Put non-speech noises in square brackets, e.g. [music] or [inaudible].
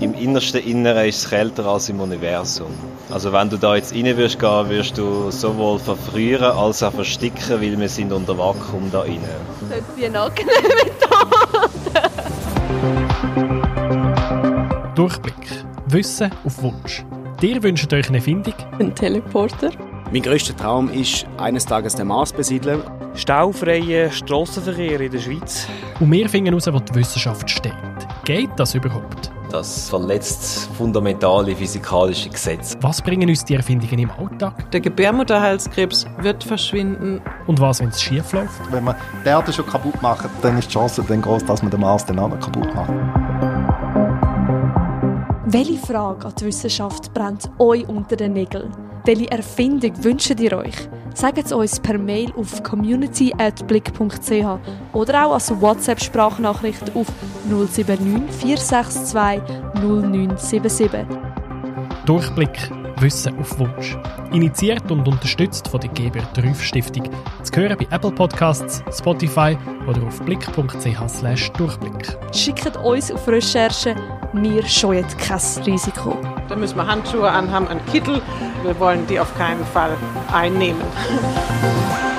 Im innersten Inneren ist es kälter als im Universum. Also wenn du da jetzt rein wirst gehen, wirst du sowohl verfrieren als auch versticken, weil wir sind unter Vakuum da rein. Das ist wie eine angenehme Methode. Durchblick. Wissen auf Wunsch. Dir wünscht euch eine Findung, Ein Teleporter. Mein grösster Traum ist, eines Tages den Mars besiedeln. Staufreien Strassenverkehr in der Schweiz. und wir finden heraus, wo die Wissenschaft steht. Geht das überhaupt? Das verletzt fundamentale physikalische Gesetze. Was bringen uns die Erfindungen im Alltag? Der Gebärmutterhalskrebs wird verschwinden. Und was, wenn es schief läuft? Wenn wir die Erde schon kaputt machen, dann ist die Chance dann groß, dass wir den Mars auch noch kaputt machen. Welche Frage an die Wissenschaft brennt euch unter den Nägeln? Welche Erfindung wünscht ihr euch? Sagt es uns per Mail auf community.blick.ch oder auch als WhatsApp-Sprachnachricht auf 079 462 0977. Durchblick. Wissen auf Wunsch. Initiiert und unterstützt von der Gebert Rüff Stiftung. Zu hören bei Apple Podcasts, Spotify oder auf blick.ch Durchblick. Schickt uns auf Recherche, wir scheuen kein Risiko. Da müssen wir Handschuhe anhaben, einen Kittel. Wir wollen die auf keinen Fall einnehmen. [laughs]